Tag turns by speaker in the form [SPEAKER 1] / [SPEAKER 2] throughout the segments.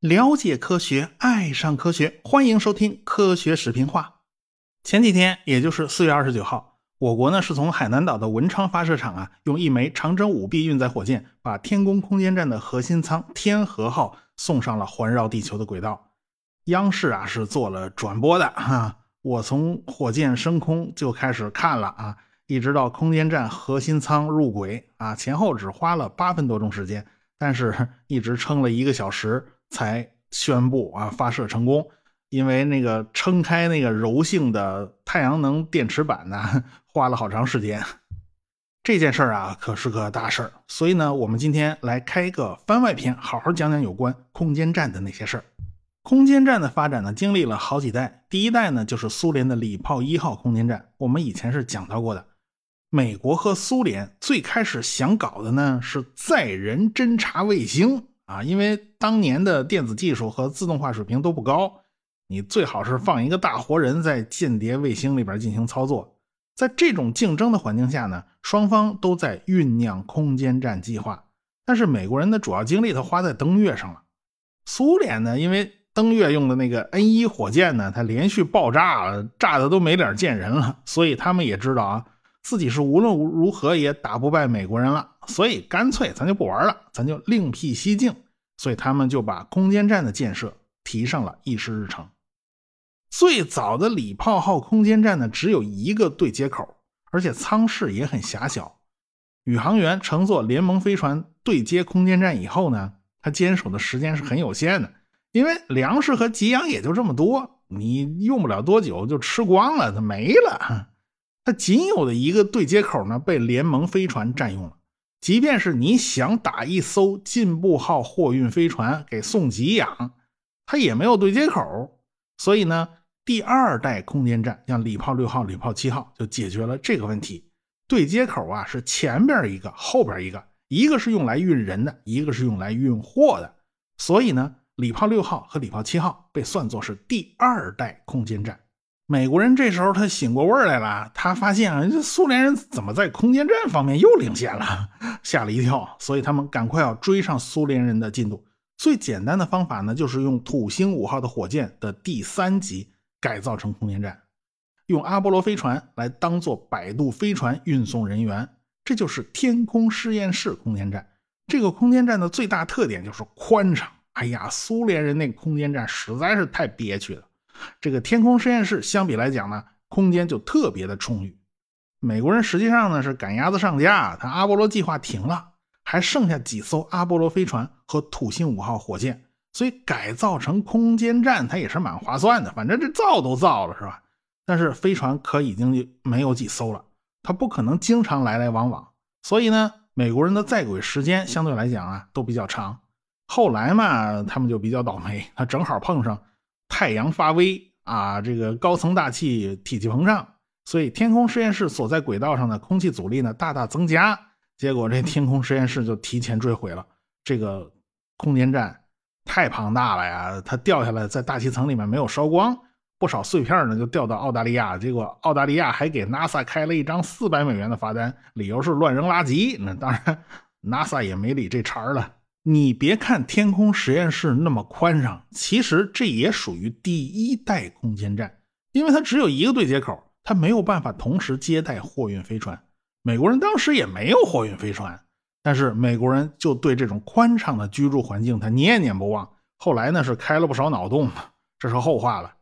[SPEAKER 1] 了解科学，爱上科学，欢迎收听《科学视频化》。前几天，也就是四月二十九号，我国呢是从海南岛的文昌发射场啊，用一枚长征五 B 运载火箭，把天宫空间站的核心舱天和号送上了环绕地球的轨道。央视啊是做了转播的啊，我从火箭升空就开始看了啊，一直到空间站核心舱入轨啊，前后只花了八分多钟时间，但是一直撑了一个小时。才宣布啊发射成功，因为那个撑开那个柔性的太阳能电池板呢，花了好长时间。这件事儿啊可是个大事儿，所以呢，我们今天来开一个番外篇，好好讲讲有关空间站的那些事儿。空间站的发展呢，经历了好几代，第一代呢就是苏联的礼炮一号空间站，我们以前是讲到过的。美国和苏联最开始想搞的呢是载人侦察卫星。啊，因为当年的电子技术和自动化水平都不高，你最好是放一个大活人在间谍卫星里边进行操作。在这种竞争的环境下呢，双方都在酝酿空间站计划。但是美国人的主要精力都花在登月上了，苏联呢，因为登月用的那个 N 一火箭呢，它连续爆炸了，炸的都没脸见人了，所以他们也知道啊。自己是无论如何也打不败美国人了，所以干脆咱就不玩了，咱就另辟蹊径。所以他们就把空间站的建设提上了议事日程。最早的礼炮号空间站呢，只有一个对接口，而且舱室也很狭小。宇航员乘坐联盟飞船对接空间站以后呢，他坚守的时间是很有限的，因为粮食和给养也就这么多，你用不了多久就吃光了，它没了。它仅有的一个对接口呢，被联盟飞船占用了。即便是你想打一艘进步号货运飞船给送给养，它也没有对接口。所以呢，第二代空间站像礼炮六号、礼炮七号就解决了这个问题。对接口啊是前边一个，后边一个，一个是用来运人的，一个是用来运货的。所以呢，礼炮六号和礼炮七号被算作是第二代空间站。美国人这时候他醒过味儿来了，他发现啊，这苏联人怎么在空间站方面又领先了，吓了一跳。所以他们赶快要追上苏联人的进度。最简单的方法呢，就是用土星五号的火箭的第三级改造成空间站，用阿波罗飞船来当做摆渡飞船运送人员，这就是天空实验室空间站。这个空间站的最大特点就是宽敞。哎呀，苏联人那个空间站实在是太憋屈了。这个天空实验室相比来讲呢，空间就特别的充裕。美国人实际上呢是赶鸭子上架，他阿波罗计划停了，还剩下几艘阿波罗飞船和土星五号火箭，所以改造成空间站，它也是蛮划算的。反正这造都造了，是吧？但是飞船可已经没有几艘了，它不可能经常来来往往，所以呢，美国人的在轨时间相对来讲啊都比较长。后来嘛，他们就比较倒霉，他正好碰上。太阳发威啊，这个高层大气体积膨胀，所以天空实验室所在轨道上的空气阻力呢大大增加，结果这天空实验室就提前坠毁了。这个空间站太庞大了呀，它掉下来在大气层里面没有烧光，不少碎片呢就掉到澳大利亚，结果澳大利亚还给 NASA 开了一张四百美元的罚单，理由是乱扔垃圾。那当然，NASA 也没理这茬了。你别看天空实验室那么宽敞，其实这也属于第一代空间站，因为它只有一个对接口，它没有办法同时接待货运飞船。美国人当时也没有货运飞船，但是美国人就对这种宽敞的居住环境他念念不忘。后来呢是开了不少脑洞，这是后话了。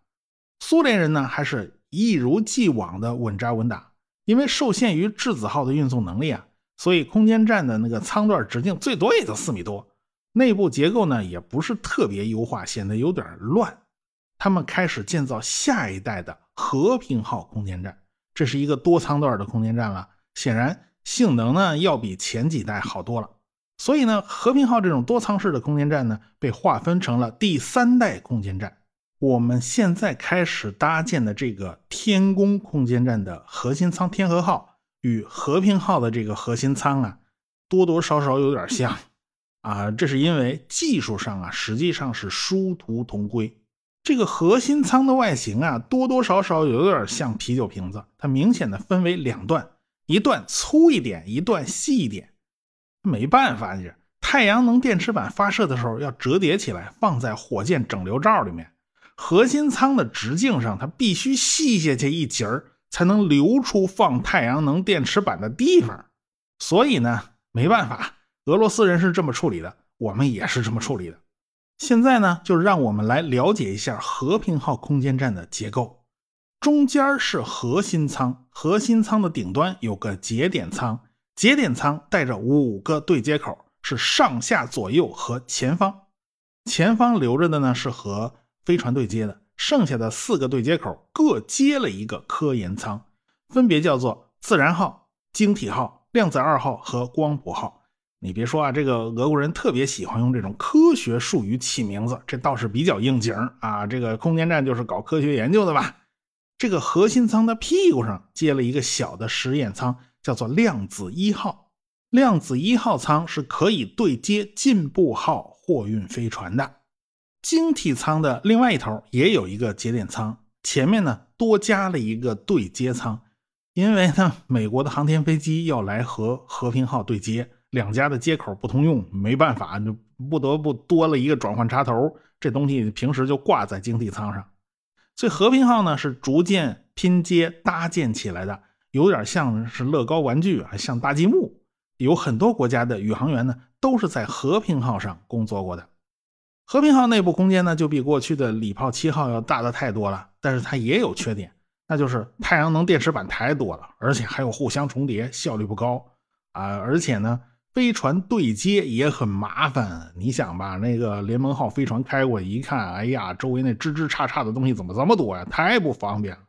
[SPEAKER 1] 苏联人呢还是一如既往的稳扎稳打，因为受限于质子号的运送能力啊，所以空间站的那个舱段直径最多也就四米多。内部结构呢也不是特别优化，显得有点乱。他们开始建造下一代的和平号空间站，这是一个多舱段的空间站了。显然性能呢要比前几代好多了。所以呢，和平号这种多舱式的空间站呢被划分成了第三代空间站。我们现在开始搭建的这个天宫空间站的核心舱天和号与和平号的这个核心舱啊，多多少少有点像。啊，这是因为技术上啊，实际上是殊途同归。这个核心舱的外形啊，多多少少有点像啤酒瓶子。它明显的分为两段，一段粗一点，一段细一点。没办法，你太阳能电池板发射的时候要折叠起来，放在火箭整流罩里面。核心舱的直径上，它必须细下去一截儿，才能留出放太阳能电池板的地方。所以呢，没办法，俄罗斯人是这么处理的，我们也是这么处理的。现在呢，就让我们来了解一下和平号空间站的结构。中间是核心舱，核心舱的顶端有个节点舱，节点舱带着五个对接口，是上下左右和前方。前方留着的呢是和飞船对接的，剩下的四个对接口各接了一个科研舱，分别叫做自然号、晶体号、量子二号和光谱号。你别说啊，这个俄国人特别喜欢用这种科学术语起名字，这倒是比较应景啊。这个空间站就是搞科学研究的吧？这个核心舱的屁股上接了一个小的实验舱，叫做量子一号。量子一号舱是可以对接进步号货运飞船的。晶体舱的另外一头也有一个节点舱，前面呢多加了一个对接舱，因为呢美国的航天飞机要来和和平号对接，两家的接口不通用，没办法，就不得不多了一个转换插头。这东西平时就挂在晶体舱上。所以和平号呢是逐渐拼接搭建起来的，有点像是乐高玩具啊，像搭积木。有很多国家的宇航员呢都是在和平号上工作过的。和平号内部空间呢就比过去的礼炮七号要大的太多了，但是它也有缺点，那就是太阳能电池板太多了，而且还有互相重叠，效率不高啊，而且呢。飞船对接也很麻烦，你想吧，那个联盟号飞船开过一看，哎呀，周围那枝枝杈杈的东西怎么这么多呀？太不方便了。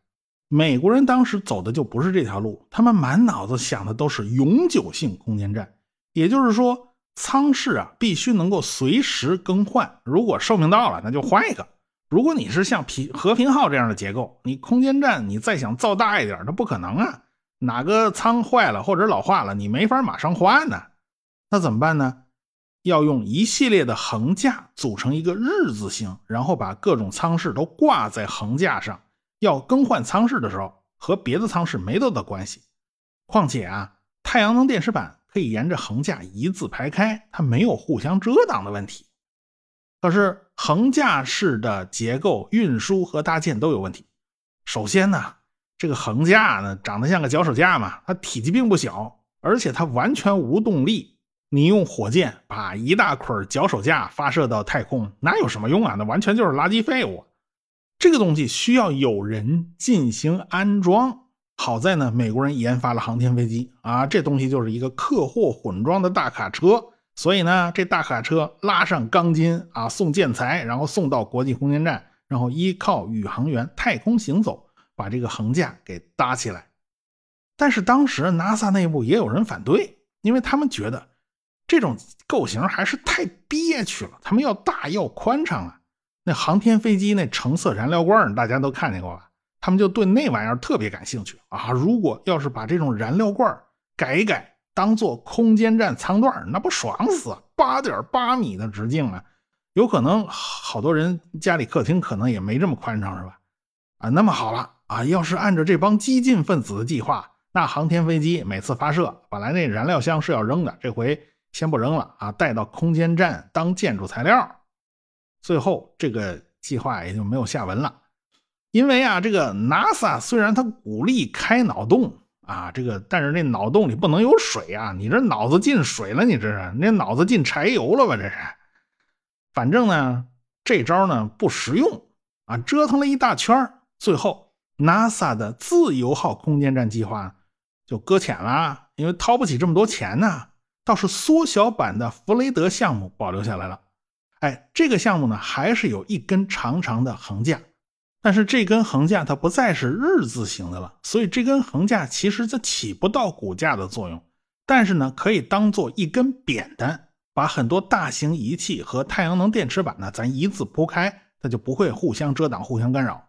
[SPEAKER 1] 美国人当时走的就不是这条路，他们满脑子想的都是永久性空间站，也就是说，舱室啊必须能够随时更换，如果寿命到了，那就换一个。如果你是像平和平号这样的结构，你空间站你再想造大一点，那不可能啊，哪个舱坏了或者老化了，你没法马上换呢。那怎么办呢？要用一系列的横架组成一个日字形，然后把各种舱室都挂在横架上。要更换舱室的时候，和别的舱室没多大关系。况且啊，太阳能电池板可以沿着横架一字排开，它没有互相遮挡的问题。可是横架式的结构、运输和搭建都有问题。首先呢，这个横架呢长得像个脚手架嘛，它体积并不小，而且它完全无动力。你用火箭把一大捆脚手架发射到太空，哪有什么用啊？那完全就是垃圾废物。这个东西需要有人进行安装。好在呢，美国人研发了航天飞机啊，这东西就是一个客货混装的大卡车。所以呢，这大卡车拉上钢筋啊，送建材，然后送到国际空间站，然后依靠宇航员太空行走，把这个横架给搭起来。但是当时 NASA 内部也有人反对，因为他们觉得。这种构型还是太憋屈了，他们要大要宽敞啊！那航天飞机那橙色燃料罐大家都看见过吧？他们就对那玩意儿特别感兴趣啊！如果要是把这种燃料罐改一改，当做空间站舱段那不爽死！八点八米的直径啊，有可能好多人家里客厅可能也没这么宽敞，是吧？啊，那么好了啊，要是按照这帮激进分子的计划，那航天飞机每次发射，本来那燃料箱是要扔的，这回。先不扔了啊，带到空间站当建筑材料。最后这个计划也就没有下文了，因为啊，这个 NASA 虽然它鼓励开脑洞啊，这个但是那脑洞里不能有水啊，你这脑子进水了，你这是那脑子进柴油了吧？这是，反正呢，这招呢不实用啊，折腾了一大圈最后 NASA 的自由号空间站计划就搁浅了，因为掏不起这么多钱呢。倒是缩小版的弗雷德项目保留下来了。哎，这个项目呢，还是有一根长长的横架，但是这根横架它不再是日字形的了，所以这根横架其实它起不到骨架的作用，但是呢，可以当做一根扁担，把很多大型仪器和太阳能电池板呢，咱一字铺开，它就不会互相遮挡、互相干扰。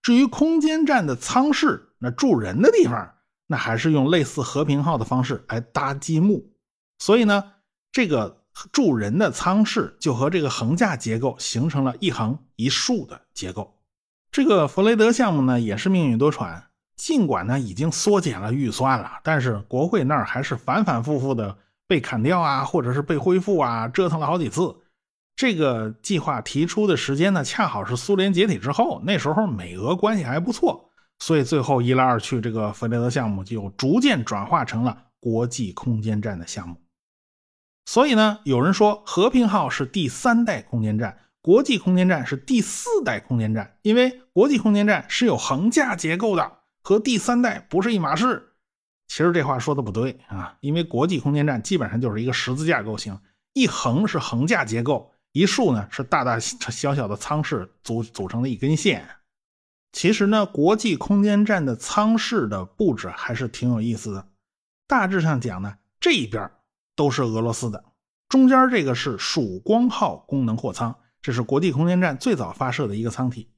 [SPEAKER 1] 至于空间站的舱室，那住人的地方，那还是用类似和平号的方式来搭积木。所以呢，这个住人的舱室就和这个横架结构形成了一横一竖的结构。这个弗雷德项目呢，也是命运多舛。尽管呢已经缩减了预算了，但是国会那儿还是反反复复的被砍掉啊，或者是被恢复啊，折腾了好几次。这个计划提出的时间呢，恰好是苏联解体之后，那时候美俄关系还不错，所以最后一来二去，这个弗雷德项目就逐渐转化成了国际空间站的项目。所以呢，有人说和平号是第三代空间站，国际空间站是第四代空间站，因为国际空间站是有横架结构的。和第三代不是一码事，其实这话说的不对啊，因为国际空间站基本上就是一个十字架构型，一横是横架结构，一竖呢是大大小小的舱室组组成的一根线。其实呢，国际空间站的舱室的布置还是挺有意思的。大致上讲呢，这一边都是俄罗斯的，中间这个是曙光号功能货舱，这是国际空间站最早发射的一个舱体，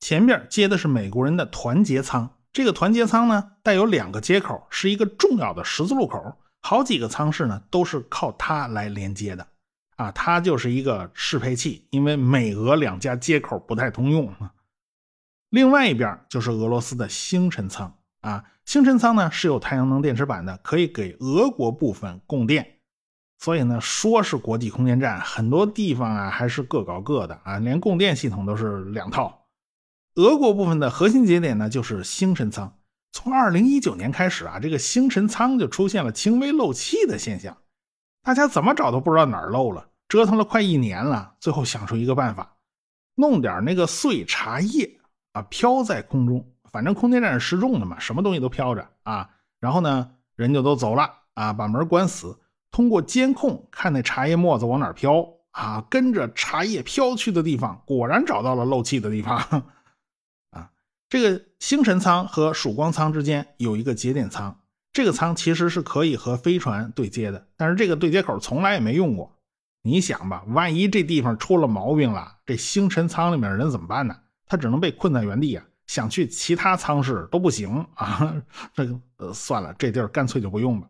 [SPEAKER 1] 前边接的是美国人的团结舱。这个团结舱呢，带有两个接口，是一个重要的十字路口。好几个舱室呢，都是靠它来连接的。啊，它就是一个适配器，因为美俄两家接口不太通用。另外一边就是俄罗斯的星辰舱啊，星辰舱呢是有太阳能电池板的，可以给俄国部分供电。所以呢，说是国际空间站，很多地方啊还是各搞各的啊，连供电系统都是两套。俄国部分的核心节点呢，就是星辰舱。从二零一九年开始啊，这个星辰舱就出现了轻微漏气的现象，大家怎么找都不知道哪儿漏了，折腾了快一年了，最后想出一个办法，弄点那个碎茶叶啊，飘在空中，反正空间站是失重的嘛，什么东西都飘着啊。然后呢，人就都走了啊，把门关死，通过监控看那茶叶沫子往哪飘啊，跟着茶叶飘去的地方，果然找到了漏气的地方 啊。这个星辰舱和曙光舱之间有一个节点舱，这个舱其实是可以和飞船对接的，但是这个对接口从来也没用过。你想吧，万一这地方出了毛病了，这星辰舱里面人怎么办呢？他只能被困在原地啊，想去其他舱室都不行啊。这个呃，算了，这地儿干脆就不用吧。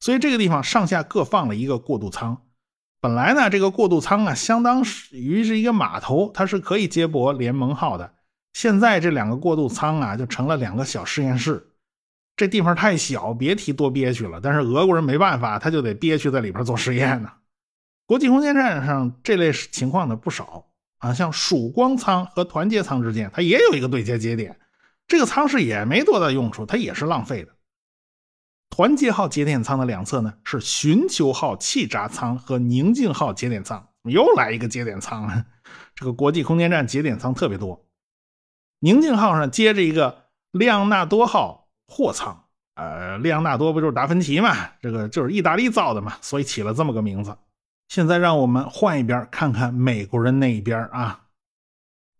[SPEAKER 1] 所以这个地方上下各放了一个过渡舱。本来呢，这个过渡舱啊，相当于是一个码头，它是可以接驳联盟号的。现在这两个过渡舱啊，就成了两个小实验室。这地方太小，别提多憋屈了。但是俄国人没办法，他就得憋屈在里边做实验呢。国际空间站上这类情况的不少啊，像曙光舱和团结舱之间，它也有一个对接节点。这个舱室也没多大用处，它也是浪费的。团结号节点舱的两侧呢，是寻求号气闸舱和宁静号节点舱。又来一个节点舱，这个国际空间站节点舱特别多。宁静号上接着一个利昂纳多号货舱，呃，利昂纳多不就是达芬奇嘛？这个就是意大利造的嘛，所以起了这么个名字。现在让我们换一边看看美国人那一边啊，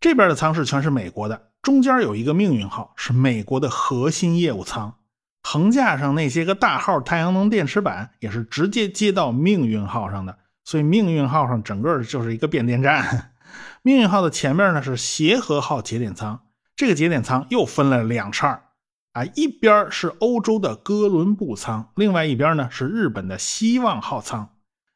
[SPEAKER 1] 这边的舱室全是美国的，中间有一个命运号，是美国的核心业务舱。横架上那些个大号太阳能电池板也是直接接到命运号上的，所以命运号上整个就是一个变电站。命运号的前面呢是协和号节点舱。这个节点舱又分了两叉啊，一边是欧洲的哥伦布舱，另外一边呢是日本的希望号舱。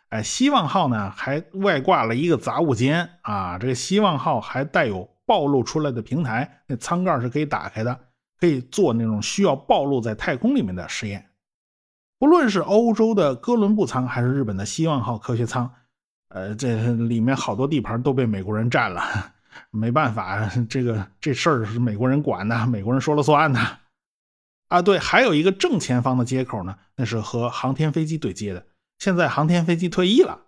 [SPEAKER 1] 哎，希望号呢还外挂了一个杂物间啊，这个希望号还带有暴露出来的平台，那舱盖是可以打开的，可以做那种需要暴露在太空里面的实验。不论是欧洲的哥伦布舱还是日本的希望号科学舱，呃，这里面好多地盘都被美国人占了。没办法，这个这事儿是美国人管的，美国人说了算的。啊，对，还有一个正前方的接口呢，那是和航天飞机对接的。现在航天飞机退役了，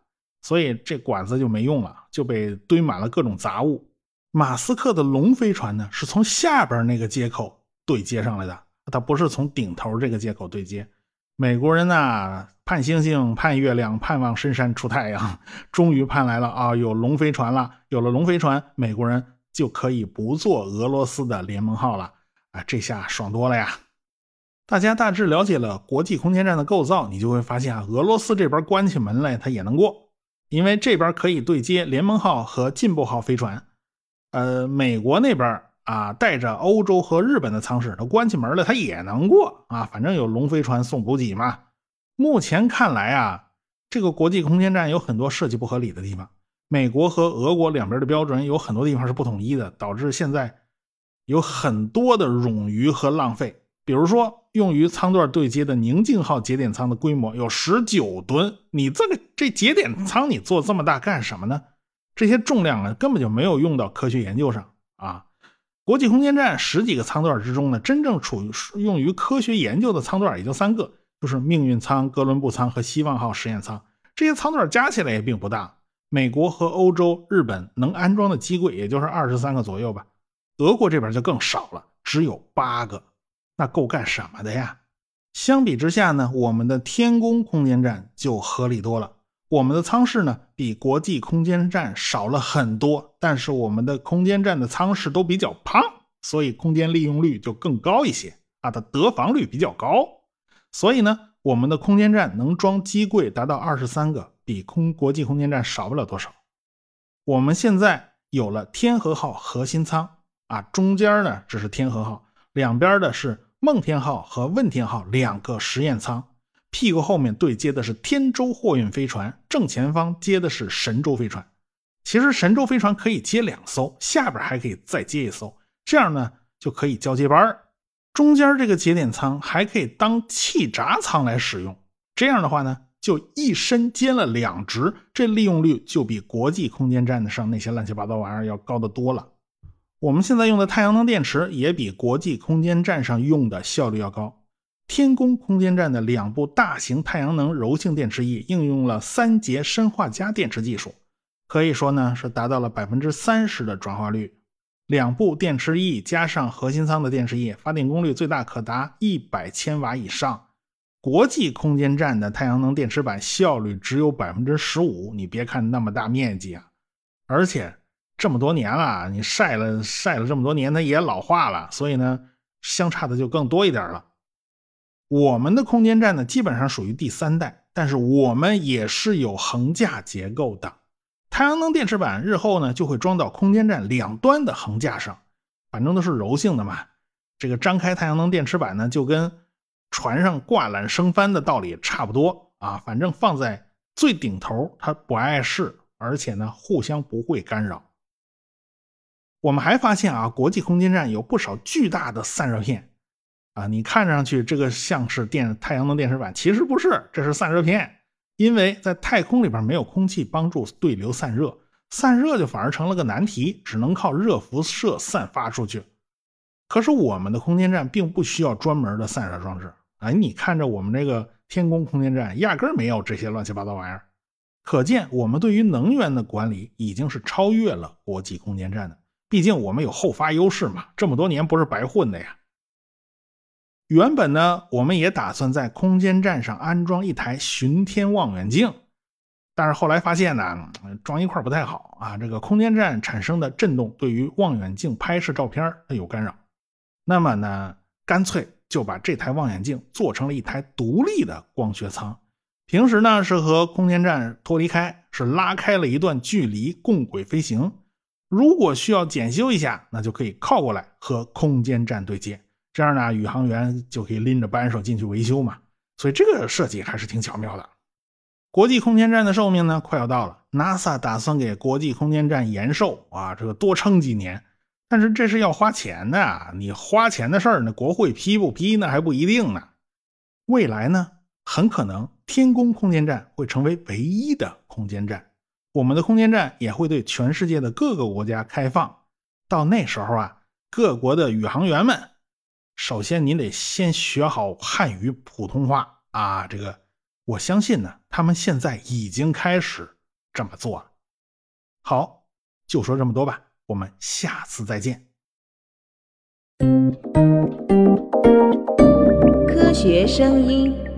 [SPEAKER 1] 所以这管子就没用了，就被堆满了各种杂物。马斯克的龙飞船呢，是从下边那个接口对接上来的，它不是从顶头这个接口对接。美国人呐，盼星星盼月亮，盼望深山出太阳，终于盼来了啊！有龙飞船了，有了龙飞船，美国人就可以不坐俄罗斯的联盟号了啊！这下爽多了呀！大家大致了解了国际空间站的构造，你就会发现啊，俄罗斯这边关起门来它也能过，因为这边可以对接联盟号和进步号飞船，呃，美国那边。啊，带着欧洲和日本的舱室，它关起门来，它也能过啊。反正有龙飞船送补给嘛。目前看来啊，这个国际空间站有很多设计不合理的地方。美国和俄国两边的标准有很多地方是不统一的，导致现在有很多的冗余和浪费。比如说，用于舱段对接的宁静号节点舱的规模有十九吨，你这个这节点舱你做这么大干什么呢？这些重量啊，根本就没有用到科学研究上啊。国际空间站十几个舱段之中呢，真正处于用于科学研究的舱段也就三个，就是命运舱、哥伦布舱和希望号实验舱。这些舱段加起来也并不大。美国和欧洲、日本能安装的机柜也就是二十三个左右吧，俄国这边就更少了，只有八个。那够干什么的呀？相比之下呢，我们的天宫空间站就合理多了。我们的舱室呢，比国际空间站少了很多，但是我们的空间站的舱室都比较胖，所以空间利用率就更高一些啊，它得房率比较高。所以呢，我们的空间站能装机柜达到二十三个，比空国际空间站少不了多少。我们现在有了天河号核心舱啊，中间呢只是天河号。两边的是梦天号和问天号两个实验舱，屁股后面对接的是天舟货运飞船，正前方接的是神舟飞船。其实神舟飞船可以接两艘，下边还可以再接一艘，这样呢就可以交接班中间这个节点舱还可以当气闸舱来使用，这样的话呢就一身兼了两职，这利用率就比国际空间站上那些乱七八糟玩意儿要高得多了。我们现在用的太阳能电池也比国际空间站上用的效率要高。天宫空间站的两部大型太阳能柔性电池翼应用了三节砷化镓电池技术，可以说呢是达到了百分之三十的转化率。两部电池翼加上核心舱的电池翼，发电功率最大可达一百千瓦以上。国际空间站的太阳能电池板效率只有百分之十五，你别看那么大面积啊，而且。这么多年了，你晒了晒了这么多年，它也老化了，所以呢，相差的就更多一点了。我们的空间站呢，基本上属于第三代，但是我们也是有横架结构的。太阳能电池板日后呢，就会装到空间站两端的横架上，反正都是柔性的嘛。这个张开太阳能电池板呢，就跟船上挂缆升帆的道理差不多啊。反正放在最顶头，它不碍事，而且呢，互相不会干扰。我们还发现啊，国际空间站有不少巨大的散热片，啊，你看上去这个像是电太阳能电池板，其实不是，这是散热片。因为在太空里边没有空气帮助对流散热，散热就反而成了个难题，只能靠热辐射散发出去。可是我们的空间站并不需要专门的散热装置，哎，你看着我们这个天宫空间站压根没有这些乱七八糟玩意儿，可见我们对于能源的管理已经是超越了国际空间站的。毕竟我们有后发优势嘛，这么多年不是白混的呀。原本呢，我们也打算在空间站上安装一台巡天望远镜，但是后来发现呢，装一块不太好啊。这个空间站产生的震动对于望远镜拍摄照片它有干扰。那么呢，干脆就把这台望远镜做成了一台独立的光学舱，平时呢是和空间站脱离开，是拉开了一段距离共轨飞行。如果需要检修一下，那就可以靠过来和空间站对接，这样呢，宇航员就可以拎着扳手进去维修嘛。所以这个设计还是挺巧妙的。国际空间站的寿命呢快要到了，NASA 打算给国际空间站延寿啊，这个多撑几年。但是这是要花钱的，你花钱的事儿呢，国会批不批那还不一定呢。未来呢，很可能天宫空间站会成为唯一的空间站。我们的空间站也会对全世界的各个国家开放。到那时候啊，各国的宇航员们，首先您得先学好汉语普通话啊。这个我相信呢，他们现在已经开始这么做了。好，就说这么多吧，我们下次再见。
[SPEAKER 2] 科学声音。